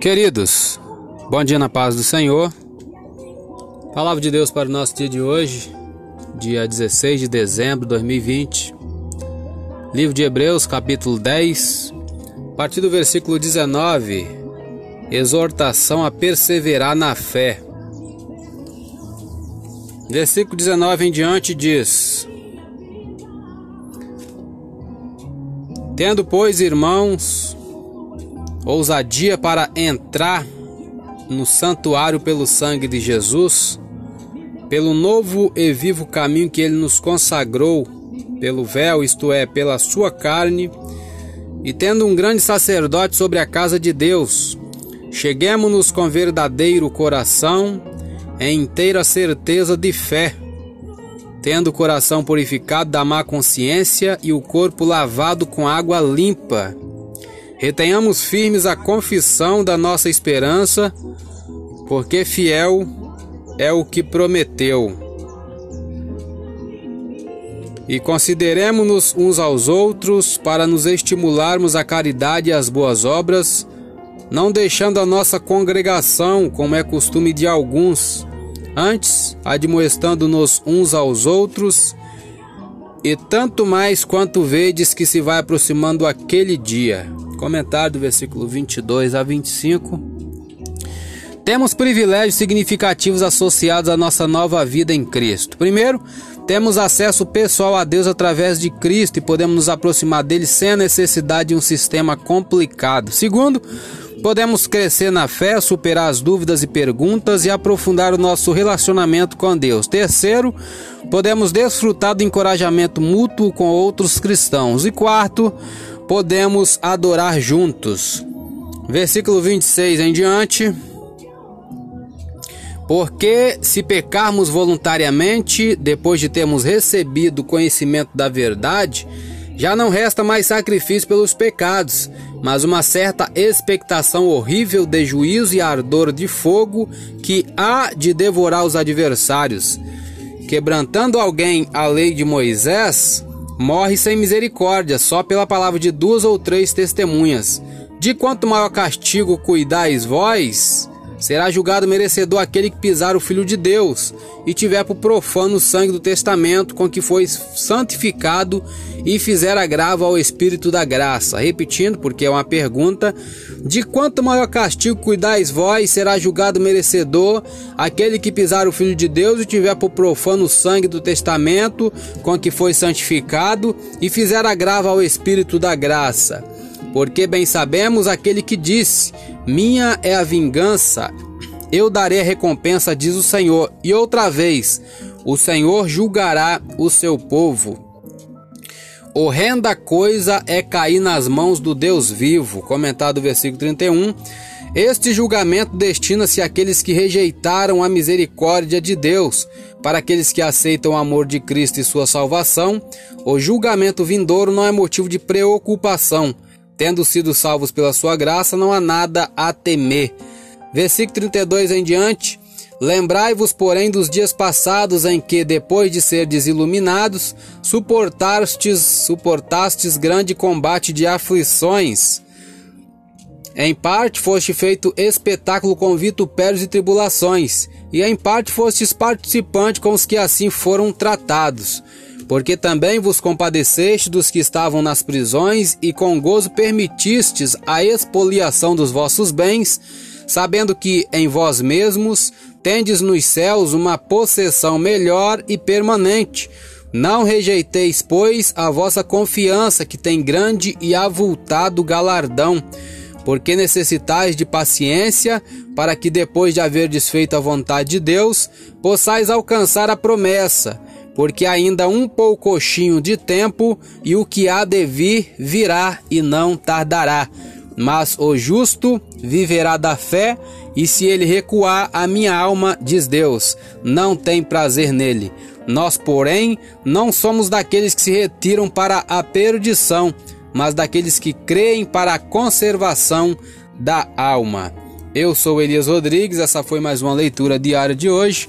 Queridos, bom dia na paz do Senhor. Palavra de Deus para o nosso dia de hoje, dia 16 de dezembro de 2020. Livro de Hebreus, capítulo 10, a partir do versículo 19. Exortação a perseverar na fé. Versículo 19 em diante diz: Tendo, pois, irmãos, ousadia para entrar no santuário pelo sangue de Jesus, pelo novo e vivo caminho que ele nos consagrou, pelo véu, isto é, pela sua carne, e tendo um grande sacerdote sobre a casa de Deus, cheguemos-nos com verdadeiro coração, em inteira certeza de fé, tendo o coração purificado da má consciência e o corpo lavado com água limpa. Retenhamos firmes a confissão da nossa esperança, porque fiel é o que prometeu. E consideremos-nos uns aos outros para nos estimularmos à caridade e às boas obras, não deixando a nossa congregação, como é costume de alguns, antes admoestando-nos uns aos outros, e tanto mais quanto vedes que se vai aproximando aquele dia. Comentário do versículo 22 a 25. Temos privilégios significativos associados à nossa nova vida em Cristo. Primeiro, temos acesso pessoal a Deus através de Cristo e podemos nos aproximar dele sem a necessidade de um sistema complicado. Segundo, Podemos crescer na fé, superar as dúvidas e perguntas e aprofundar o nosso relacionamento com Deus. Terceiro, podemos desfrutar do encorajamento mútuo com outros cristãos. E quarto, podemos adorar juntos. Versículo 26 em diante. Porque se pecarmos voluntariamente, depois de termos recebido conhecimento da verdade, já não resta mais sacrifício pelos pecados, mas uma certa expectação horrível de juízo e ardor de fogo que há de devorar os adversários. Quebrantando alguém a lei de Moisés, morre sem misericórdia, só pela palavra de duas ou três testemunhas. De quanto maior castigo cuidais vós, será julgado merecedor aquele que pisar o Filho de Deus e tiver por profano o sangue do testamento com que foi santificado e fizer agravo ao Espírito da graça. Repetindo, porque é uma pergunta: de quanto maior castigo cuidais vós, será julgado merecedor aquele que pisar o Filho de Deus e tiver por profano o sangue do testamento com que foi santificado e fizer agravo ao Espírito da graça. Porque bem sabemos aquele que disse: Minha é a vingança, eu darei a recompensa, diz o Senhor. E outra vez, o Senhor julgará o seu povo. Horrenda coisa é cair nas mãos do Deus vivo. Comentado o versículo 31. Este julgamento destina-se àqueles que rejeitaram a misericórdia de Deus. Para aqueles que aceitam o amor de Cristo e sua salvação, o julgamento vindouro não é motivo de preocupação Tendo sido salvos pela sua graça, não há nada a temer. Versículo 32 em diante. Lembrai-vos, porém, dos dias passados em que, depois de ser desiluminados, suportastes, suportastes grande combate de aflições. Em parte foste feito espetáculo com vitupérios e tribulações, e em parte fostes participante com os que assim foram tratados porque também vos compadeceste dos que estavam nas prisões e com gozo permitistes a expoliação dos vossos bens, sabendo que em vós mesmos tendes nos céus uma possessão melhor e permanente. Não rejeiteis, pois, a vossa confiança, que tem grande e avultado galardão, porque necessitais de paciência, para que depois de haver desfeito a vontade de Deus, possais alcançar a promessa porque ainda um poucochinho de tempo e o que há de vir virá e não tardará. Mas o justo viverá da fé, e se ele recuar, a minha alma, diz Deus, não tem prazer nele. Nós, porém, não somos daqueles que se retiram para a perdição, mas daqueles que creem para a conservação da alma. Eu sou Elias Rodrigues, essa foi mais uma leitura diária de hoje.